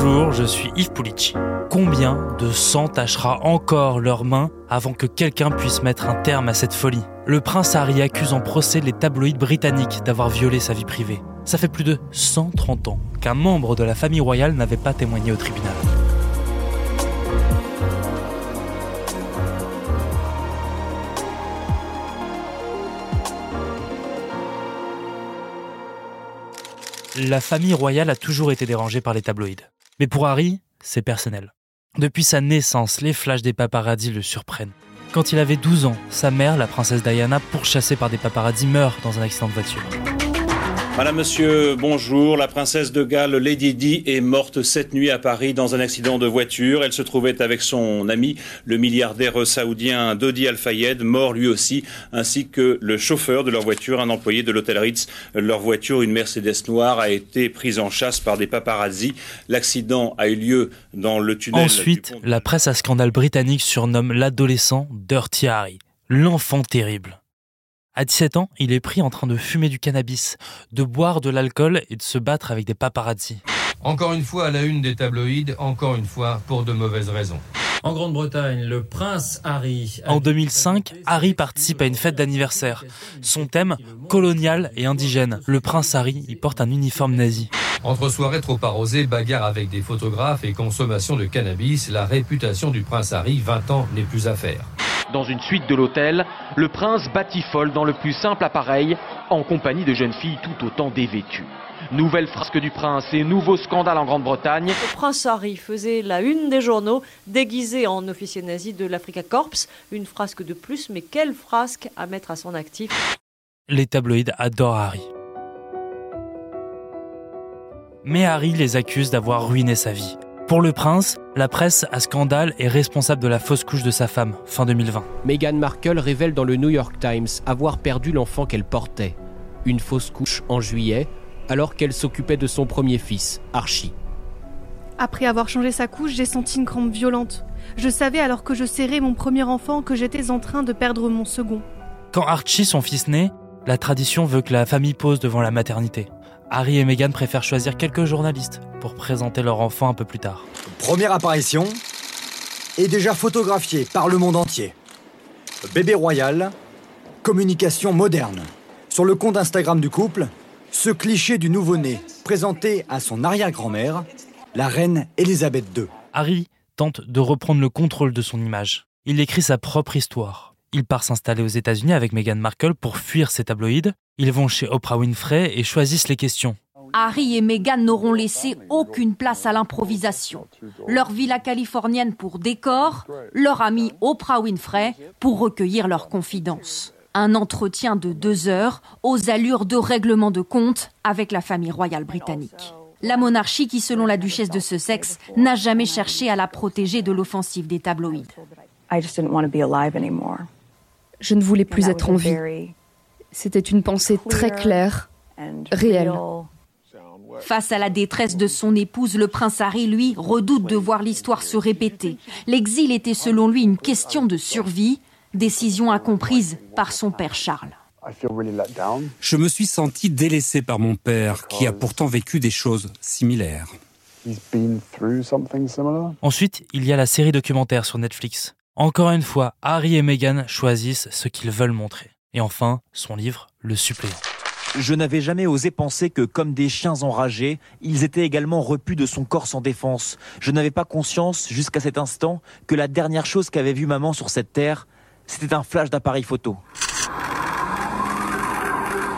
Bonjour, je suis Yves Pulici. Combien de sang tachera encore leurs mains avant que quelqu'un puisse mettre un terme à cette folie? Le prince Harry accuse en procès les tabloïds britanniques d'avoir violé sa vie privée. Ça fait plus de 130 ans qu'un membre de la famille royale n'avait pas témoigné au tribunal. La famille royale a toujours été dérangée par les tabloïds. Mais pour Harry, c'est personnel. Depuis sa naissance, les flashs des paparazzis le surprennent. Quand il avait 12 ans, sa mère, la princesse Diana, pourchassée par des paparazzis, meurt dans un accident de voiture. Madame, monsieur, bonjour. La princesse de Galles, Lady Di, est morte cette nuit à Paris dans un accident de voiture. Elle se trouvait avec son ami, le milliardaire saoudien Dodi Al-Fayed, mort lui aussi, ainsi que le chauffeur de leur voiture, un employé de l'hôtel Ritz. Leur voiture, une Mercedes noire, a été prise en chasse par des paparazzis. L'accident a eu lieu dans le tunnel. Ensuite, la presse à scandale britannique surnomme l'adolescent Dirty Harry, l'enfant terrible. À 17 ans, il est pris en train de fumer du cannabis, de boire de l'alcool et de se battre avec des paparazzis. Encore une fois à la une des tabloïds, encore une fois pour de mauvaises raisons. En Grande-Bretagne, le prince Harry. En 2005, Harry participe à une fête d'anniversaire. Son thème, colonial et indigène. Le prince Harry y porte un uniforme nazi. Entre soirées trop arrosées, bagarres avec des photographes et consommation de cannabis, la réputation du prince Harry, 20 ans, n'est plus à faire. Dans une suite de l'hôtel, le prince batifole dans le plus simple appareil, en compagnie de jeunes filles tout autant dévêtues. Nouvelle frasque du prince et nouveau scandale en Grande-Bretagne. Le prince Harry faisait la une des journaux, déguisé en officier nazi de l'Africa Corps. Une frasque de plus, mais quelle frasque à mettre à son actif Les tabloïds adorent Harry. Mais Harry les accuse d'avoir ruiné sa vie. Pour le prince, la presse à scandale est responsable de la fausse couche de sa femme, fin 2020. Meghan Markle révèle dans le New York Times avoir perdu l'enfant qu'elle portait. Une fausse couche en juillet, alors qu'elle s'occupait de son premier fils, Archie. Après avoir changé sa couche, j'ai senti une crampe violente. Je savais alors que je serrais mon premier enfant que j'étais en train de perdre mon second. Quand Archie, son fils, naît, la tradition veut que la famille pose devant la maternité. Harry et Meghan préfèrent choisir quelques journalistes pour présenter leur enfant un peu plus tard. Première apparition est déjà photographiée par le monde entier. Bébé royal, communication moderne. Sur le compte Instagram du couple, ce cliché du nouveau-né présenté à son arrière-grand-mère, la reine Elisabeth II. Harry tente de reprendre le contrôle de son image. Il écrit sa propre histoire. Il part s'installer aux États-Unis avec Meghan Markle pour fuir ses tabloïds. Ils vont chez Oprah Winfrey et choisissent les questions. Harry et Meghan n'auront laissé aucune place à l'improvisation. Leur villa californienne pour décor, leur amie Oprah Winfrey pour recueillir leurs confidences. Un entretien de deux heures aux allures de règlement de compte avec la famille royale britannique. La monarchie qui, selon la duchesse de Sussex, n'a jamais cherché à la protéger de l'offensive des tabloïds. Je ne voulais plus être en vie. C'était une pensée très claire, réelle. Face à la détresse de son épouse, le prince Harry, lui, redoute de voir l'histoire se répéter. L'exil était selon lui une question de survie, décision incomprise par son père Charles. Je me suis senti délaissé par mon père, qui a pourtant vécu des choses similaires. Ensuite, il y a la série documentaire sur Netflix. Encore une fois, Harry et Meghan choisissent ce qu'ils veulent montrer. Et enfin, son livre, Le suppléant. Je n'avais jamais osé penser que, comme des chiens enragés, ils étaient également repus de son corps sans défense. Je n'avais pas conscience, jusqu'à cet instant, que la dernière chose qu'avait vue maman sur cette terre, c'était un flash d'appareil photo.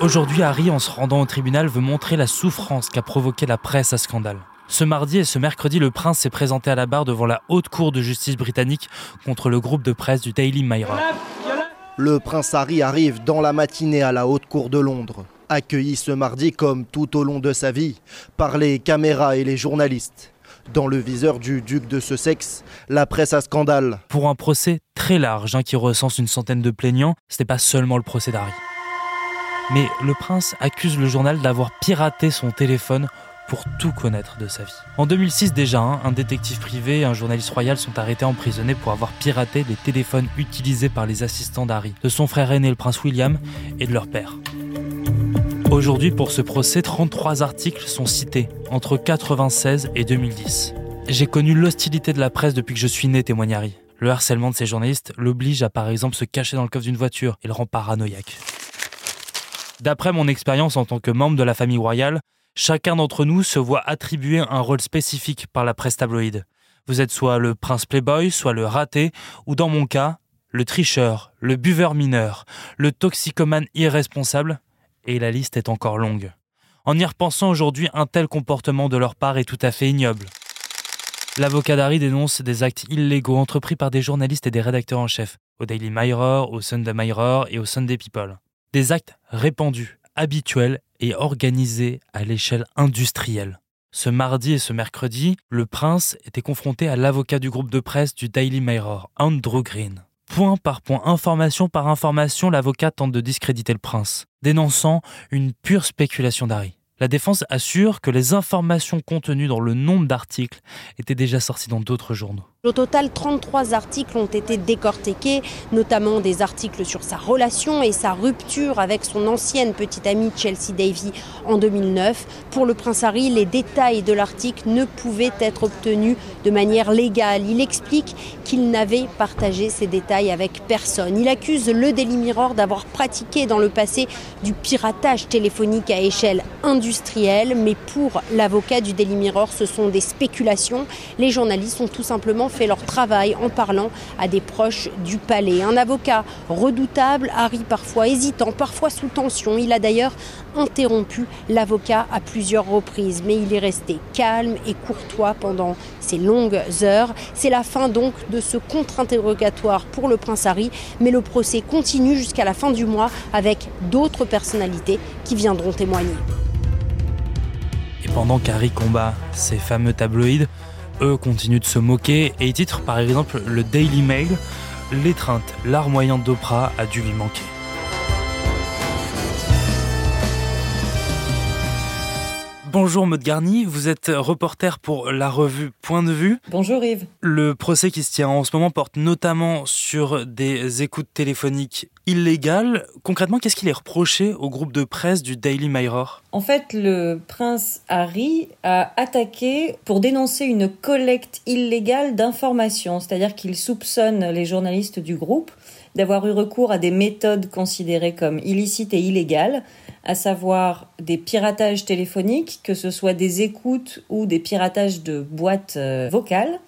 Aujourd'hui, Harry, en se rendant au tribunal, veut montrer la souffrance qu'a provoqué la presse à scandale. Ce mardi et ce mercredi, le prince s'est présenté à la barre devant la haute cour de justice britannique contre le groupe de presse du Daily Mirror. Le prince Harry arrive dans la matinée à la haute cour de Londres, accueilli ce mardi comme tout au long de sa vie par les caméras et les journalistes. Dans le viseur du duc de Sussex, la presse à scandale. Pour un procès très large hein, qui recense une centaine de plaignants, ce n'est pas seulement le procès d'Harry. Mais le prince accuse le journal d'avoir piraté son téléphone pour tout connaître de sa vie. En 2006 déjà, hein, un détective privé et un journaliste royal sont arrêtés emprisonnés pour avoir piraté les téléphones utilisés par les assistants d'Harry, de son frère aîné le prince William et de leur père. Aujourd'hui, pour ce procès, 33 articles sont cités entre 96 et 2010. J'ai connu l'hostilité de la presse depuis que je suis né, témoigne Harry. Le harcèlement de ces journalistes l'oblige à par exemple se cacher dans le coffre d'une voiture et le rend paranoïaque. D'après mon expérience en tant que membre de la famille royale, chacun d'entre nous se voit attribuer un rôle spécifique par la presse tabloïde. Vous êtes soit le prince playboy, soit le raté, ou dans mon cas, le tricheur, le buveur mineur, le toxicomane irresponsable, et la liste est encore longue. En y repensant aujourd'hui, un tel comportement de leur part est tout à fait ignoble. L'avocat d'Harry dénonce des actes illégaux entrepris par des journalistes et des rédacteurs en chef, au Daily Mirror, au Sunday Mirror et au Sunday People. Des actes répandus, habituels et organisés à l'échelle industrielle. Ce mardi et ce mercredi, le prince était confronté à l'avocat du groupe de presse du Daily Mirror, Andrew Green. Point par point, information par information, l'avocat tente de discréditer le prince, dénonçant une pure spéculation d'Harry. La défense assure que les informations contenues dans le nombre d'articles étaient déjà sorties dans d'autres journaux. Au total, 33 articles ont été décortiqués, notamment des articles sur sa relation et sa rupture avec son ancienne petite amie Chelsea Davy en 2009. Pour le prince Harry, les détails de l'article ne pouvaient être obtenus de manière légale. Il explique qu'il n'avait partagé ces détails avec personne. Il accuse le Daily Mirror d'avoir pratiqué dans le passé du piratage téléphonique à échelle industrielle, mais pour l'avocat du Daily Mirror, ce sont des spéculations. Les journalistes ont tout simplement fait leur travail en parlant à des proches du palais. Un avocat redoutable, Harry parfois hésitant, parfois sous tension. Il a d'ailleurs interrompu l'avocat à plusieurs reprises, mais il est resté calme et courtois pendant ces longues heures. C'est la fin donc de ce contre-interrogatoire pour le prince Harry, mais le procès continue jusqu'à la fin du mois avec d'autres personnalités qui viendront témoigner. Et pendant qu'Harry combat ces fameux tabloïds, eux continuent de se moquer et titrent par exemple le Daily Mail L'étreinte, l'art moyen d'Oprah a dû lui manquer. Bonjour Maud Garny, vous êtes reporter pour la revue Point de vue. Bonjour Yves. Le procès qui se tient en ce moment porte notamment sur des écoutes téléphoniques illégales. Concrètement, qu'est-ce qu'il est reproché au groupe de presse du Daily Mirror? En fait, le prince Harry a attaqué pour dénoncer une collecte illégale d'informations, c'est-à-dire qu'il soupçonne les journalistes du groupe d'avoir eu recours à des méthodes considérées comme illicites et illégales, à savoir des piratages téléphoniques, que ce soit des écoutes ou des piratages de boîtes euh, vocales.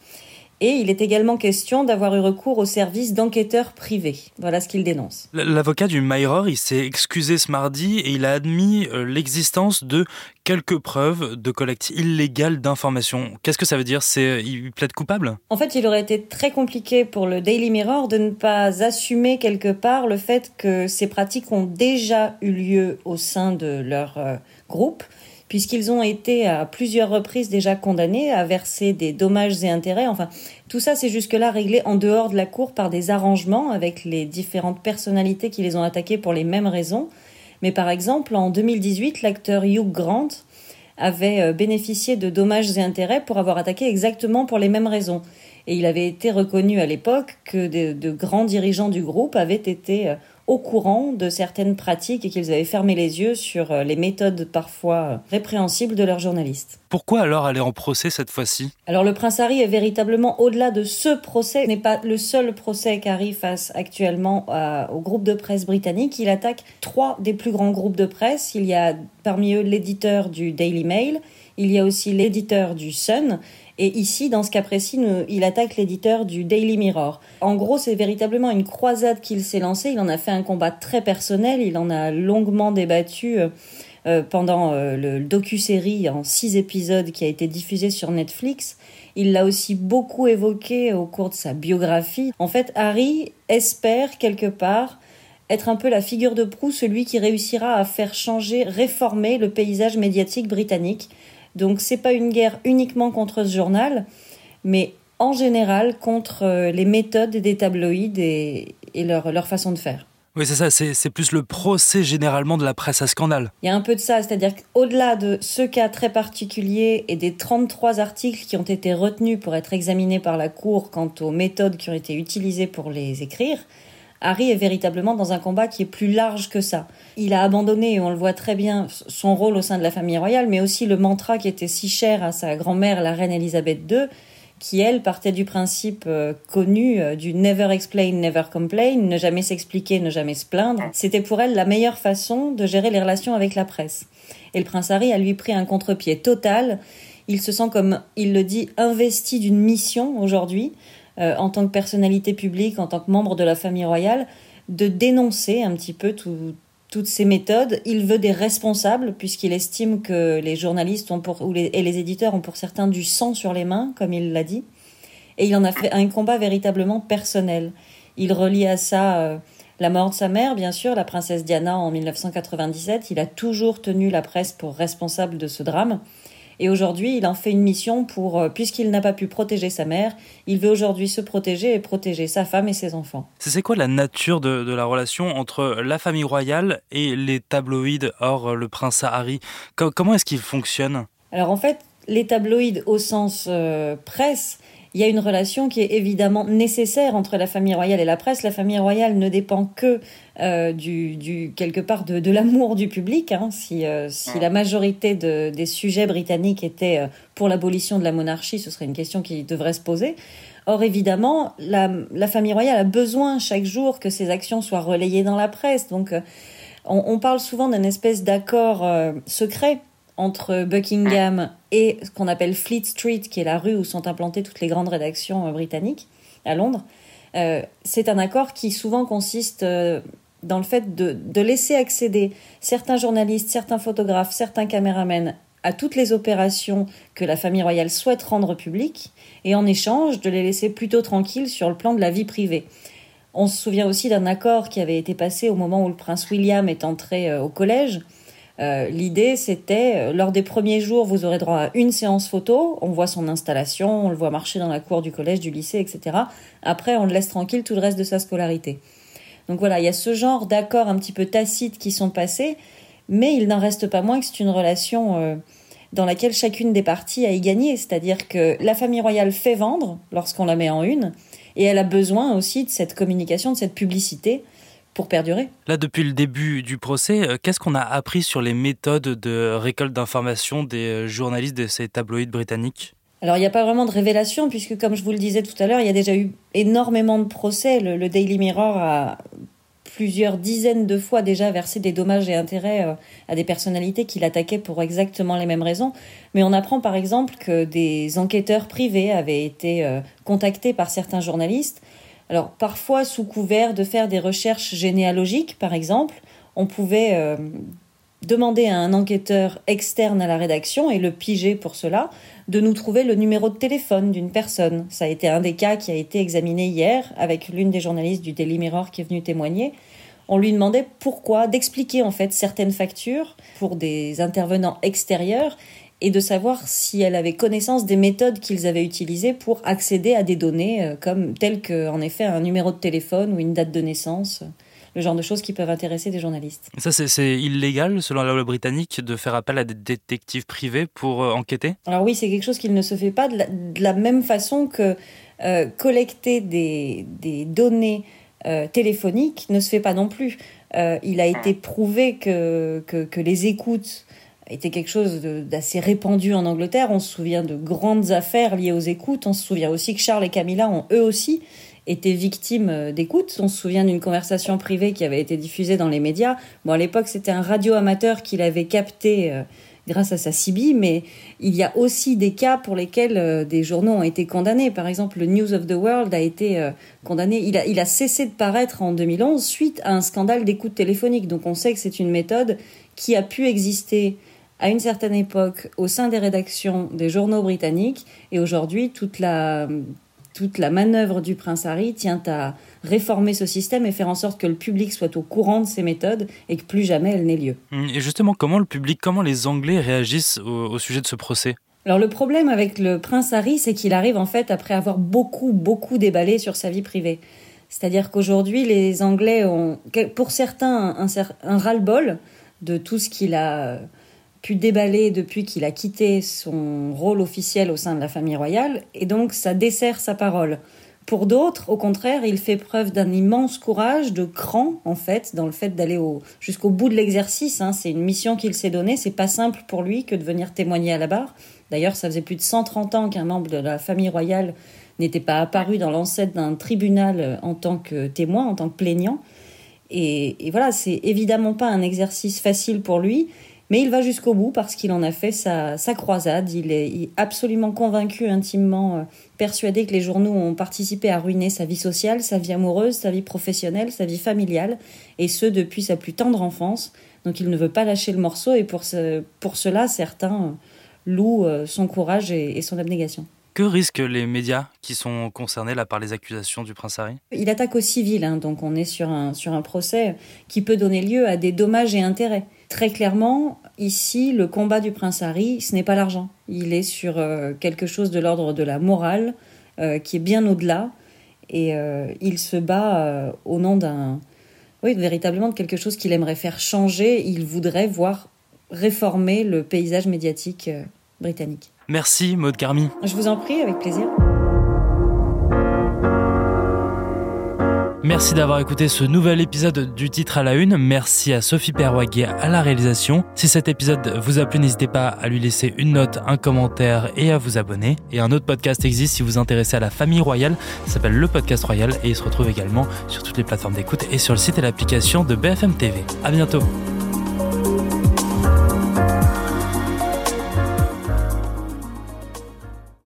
Et il est également question d'avoir eu recours au service d'enquêteurs privés. Voilà ce qu'il dénonce. L'avocat du Mayror, il s'est excusé ce mardi et il a admis euh, l'existence de quelques preuves de collecte illégale d'informations. Qu'est-ce que ça veut dire? C'est il plaide coupable? En fait, il aurait été très compliqué pour le Daily Mirror de ne pas assumer quelque part le fait que ces pratiques ont déjà eu lieu au sein de leur euh, groupe puisqu'ils ont été à plusieurs reprises déjà condamnés à verser des dommages et intérêts. Enfin, tout ça, c'est jusque-là réglé en dehors de la cour par des arrangements avec les différentes personnalités qui les ont attaqués pour les mêmes raisons. Mais par exemple, en 2018, l'acteur Hugh Grant avait euh, bénéficié de dommages et intérêts pour avoir attaqué exactement pour les mêmes raisons. Et il avait été reconnu à l'époque que de, de, grands dirigeants du groupe avaient été euh, au courant de certaines pratiques et qu'ils avaient fermé les yeux sur euh, les méthodes parfois répréhensibles de leurs journalistes. Pourquoi alors aller en procès cette fois-ci? Alors le prince Harry est véritablement au-delà de ce procès, n'est pas le seul procès qu'Harry fasse actuellement à, au groupe de presse britannique. Il attaque trois des plus grands groupes de presse. Il y a parmi eux l'éditeur du Daily Mail, il y a aussi l'éditeur du Sun et ici, dans ce cas précis, il attaque l'éditeur du Daily Mirror. En gros, c'est véritablement une croisade qu'il s'est lancée. Il en a fait un combat très personnel. Il en a longuement débattu euh, euh, pendant euh, le docu-série en six épisodes qui a été diffusé sur Netflix. Il l'a aussi beaucoup évoqué au cours de sa biographie. En fait, Harry espère quelque part être un peu la figure de proue, celui qui réussira à faire changer, réformer le paysage médiatique britannique donc c'est pas une guerre uniquement contre ce journal, mais en général contre euh, les méthodes des tabloïds et, leur, leur façon de faire. Oui, c'est ça, c'est plus le procès généralement de la presse à scandale. Il y a un peu de ça, c'est-à-dire qu'au-delà de ce cas très particulier et des 33 articles qui ont été retenus pour être examinés par la Cour quant aux méthodes qui ont été utilisées pour les écrire, Harry est véritablement dans un combat qui est plus large que ça. Il a abandonné, on le voit très bien, son rôle au sein de la famille royale, mais aussi le mantra qui était si cher à sa grand-mère, la reine Elisabeth II, qui, elle, partait du principe euh, connu euh, du never explain, never complain, ne jamais s'expliquer, ne jamais se plaindre. C'était pour elle la meilleure façon de gérer les relations avec la presse. Et le prince Harry a lui pris un contre-pied total. Il se sent, comme il le dit, investi d'une mission aujourd'hui, euh, en tant que personnalité publique, en tant que membre de la famille royale, de dénoncer un petit peu toutes ces méthodes. Il veut des responsables, puisqu'il estime que les journalistes ont pour, et les éditeurs ont pour certains du sang sur les mains, comme il l'a dit. Et il en a fait un combat véritablement personnel. Il relie à ça euh, la mort de sa mère, bien sûr, la princesse Diana en 1997. Il a toujours tenu la presse pour responsable de ce drame. Et aujourd'hui, il en fait une mission pour, euh, puisqu'il n'a pas pu protéger sa mère, il veut aujourd'hui se protéger et protéger sa femme et ses enfants. C'est quoi la nature de, la relation entre la famille royale et les tabloïds hors le prince Harry? Comment est-ce qu'ils fonctionnent Alors en fait, les tabloïds au sens euh, presse, il y a une relation qui est évidemment nécessaire entre la famille royale et la presse. La famille royale ne dépend que euh, du, quelque part de, l'amour du public. Hein. Si, euh, si la majorité des sujets britanniques étaient euh, pour l'abolition de la monarchie, ce serait une question qui devrait se poser. Or, évidemment, la, la famille royale a besoin chaque jour que ses actions soient relayées dans la presse. Donc, on, on parle souvent d'un espèce d'accord secret entre Buckingham et ce qu'on appelle Fleet Street, qui est la rue où sont implantées toutes les grandes rédactions euh, britanniques à Londres. Euh, c'est un accord qui souvent consiste euh, dans le fait de, de, laisser accéder certains journalistes, certains photographes, certains caméramens à toutes les opérations que la famille royale souhaite rendre publiques, et en échange de les laisser plutôt tranquilles sur le plan de la vie privée. On se souvient aussi d'un accord qui avait été passé au moment où le prince William est entré au collège, euh, l'idée, c'était, euh, lors des premiers jours, vous aurez droit à une séance photo, on voit son installation, on le voit marcher dans la cour du collège, du lycée, etc. Après, on le laisse tranquille tout le reste de sa scolarité. Donc voilà, il y a ce genre d'accords un petit peu tacites qui sont passés, mais il n'en reste pas moins que c'est une relation euh, dans laquelle chacune des parties a y gagné, c'est-à-dire que la famille royale fait vendre lorsqu'on la met en une, et elle a besoin aussi de cette communication, de cette publicité, pour perdurer. Là, depuis le début du procès, euh, qu'est-ce qu'on a appris sur les méthodes de récolte d'informations des euh, journalistes de ces tabloïds britanniques? Alors, il n'y a pas vraiment de révélation, puisque, comme je vous le disais tout à l'heure, il y a déjà eu énormément de procès. Le, Daily Mirror a plusieurs dizaines de fois déjà versé des dommages et intérêts euh, à des personnalités qui l'attaquaient pour exactement les mêmes raisons. Mais on apprend par exemple que des enquêteurs privés avaient été contactés par certains journalistes alors parfois sous couvert de faire des recherches généalogiques, par exemple, on pouvait euh, demander à un enquêteur externe à la rédaction et le piger pour cela de nous trouver le numéro de téléphone d'une personne. Ça a été un des cas qui a été examiné hier avec l'une des journalistes du Daily Mirror qui est venue témoigner. On lui demandait pourquoi, d'expliquer en fait certaines factures pour des intervenants extérieurs et de savoir si elle avait connaissance des méthodes qu'ils avaient utilisées pour accéder à des données euh, comme telles que en effet un numéro de téléphone ou une date de naissance le genre de choses qui peuvent intéresser des journalistes. Ça, c'est illégal, selon la loi britannique, de faire appel à des détectives privés pour euh, enquêter? Alors oui, c'est quelque chose qu'il ne se fait pas de la, même façon que euh, collecter des, des données téléphoniques ne se fait pas non plus. il a été prouvé que, que, que les écoutes était quelque chose d'assez répandu en Angleterre. On se souvient de grandes affaires liées aux écoutes. On se souvient aussi que Charles et Camilla ont eux aussi été victimes euh, d'écoutes. On se souvient d'une conversation privée qui avait été diffusée dans les médias. Bon, à l'époque, c'était un radio amateur qui l'avait capté euh, grâce à sa CB, mais il y a aussi des cas pour lesquels euh, des journaux ont été condamnés. Par exemple, le News of the World a été condamné. Il a, il a cessé de paraître en 2011 suite à un scandale d'écoute téléphonique. Donc on sait que c'est une méthode qui a pu exister à une certaine époque au sein des rédactions des journaux britanniques et aujourd'hui toute la toute la manœuvre du prince Harry tient à réformer ce système et faire en sorte que le public soit au courant de ces méthodes et que plus jamais elles n'aient lieu. Et justement, comment le public, comment les Anglais réagissent au, sujet de ce procès? Alors le problème avec le prince Harry, c'est qu'il arrive en fait après avoir beaucoup, beaucoup déballé sur sa vie privée. C'est-à-dire qu'aujourd'hui, les Anglais ont, pour certains, un, un ras-le-bol de tout ce qu'il a pu déballer depuis qu'il a quitté son rôle officiel au sein de la famille royale, et donc ça dessert sa parole. Pour d'autres, au contraire, il fait preuve d'un immense courage, de cran, en fait, dans le fait d'aller jusqu'au bout de l'exercice. Hein. C'est une mission qu'il s'est donnée. C'est pas simple pour lui que de venir témoigner à la barre. D'ailleurs, ça faisait plus de 130 ans qu'un membre de la famille royale n'était pas apparu dans l'ancêtre d'un tribunal en tant que témoin, en tant que plaignant. Et, et voilà, c'est évidemment pas un exercice facile pour lui. Mais il va jusqu'au bout parce qu'il en a fait sa, croisade. Il est, absolument convaincu, intimement euh, persuadé que les journaux ont participé à ruiner sa vie sociale, sa vie amoureuse, sa vie professionnelle, sa vie familiale, et ce depuis sa plus tendre enfance. Donc il ne veut pas lâcher le morceau et pour, pour cela, certains euh, louent euh, son courage et, son abnégation. Que risquent les médias qui sont concernés là par les accusations du prince Harry? Il attaque au civil, hein, donc on est sur un, sur un procès qui peut donner lieu à des dommages et intérêts. Très clairement, ici, le combat du prince Harry, ce n'est pas l'argent. Il est sur euh, quelque chose de l'ordre de la morale, euh, qui est bien au-delà. Et euh, il se bat au nom d'un. Oui, véritablement de quelque chose qu'il aimerait faire changer. Il voudrait voir réformer le paysage médiatique britannique. Merci, Maud Carmi. Je vous en prie, avec plaisir. Merci d'avoir écouté ce nouvel épisode du titre à la une. Merci à Sophie Perwaguet à la réalisation. Si cet épisode vous a plu, n'hésitez pas à lui laisser une note, un commentaire et à vous abonner. Et un autre podcast existe si vous vous intéressez à la famille royale. Ça s'appelle Le Podcast Royal et il se retrouve également sur toutes les plateformes d'écoute et sur le site et l'application de BFM TV. À bientôt.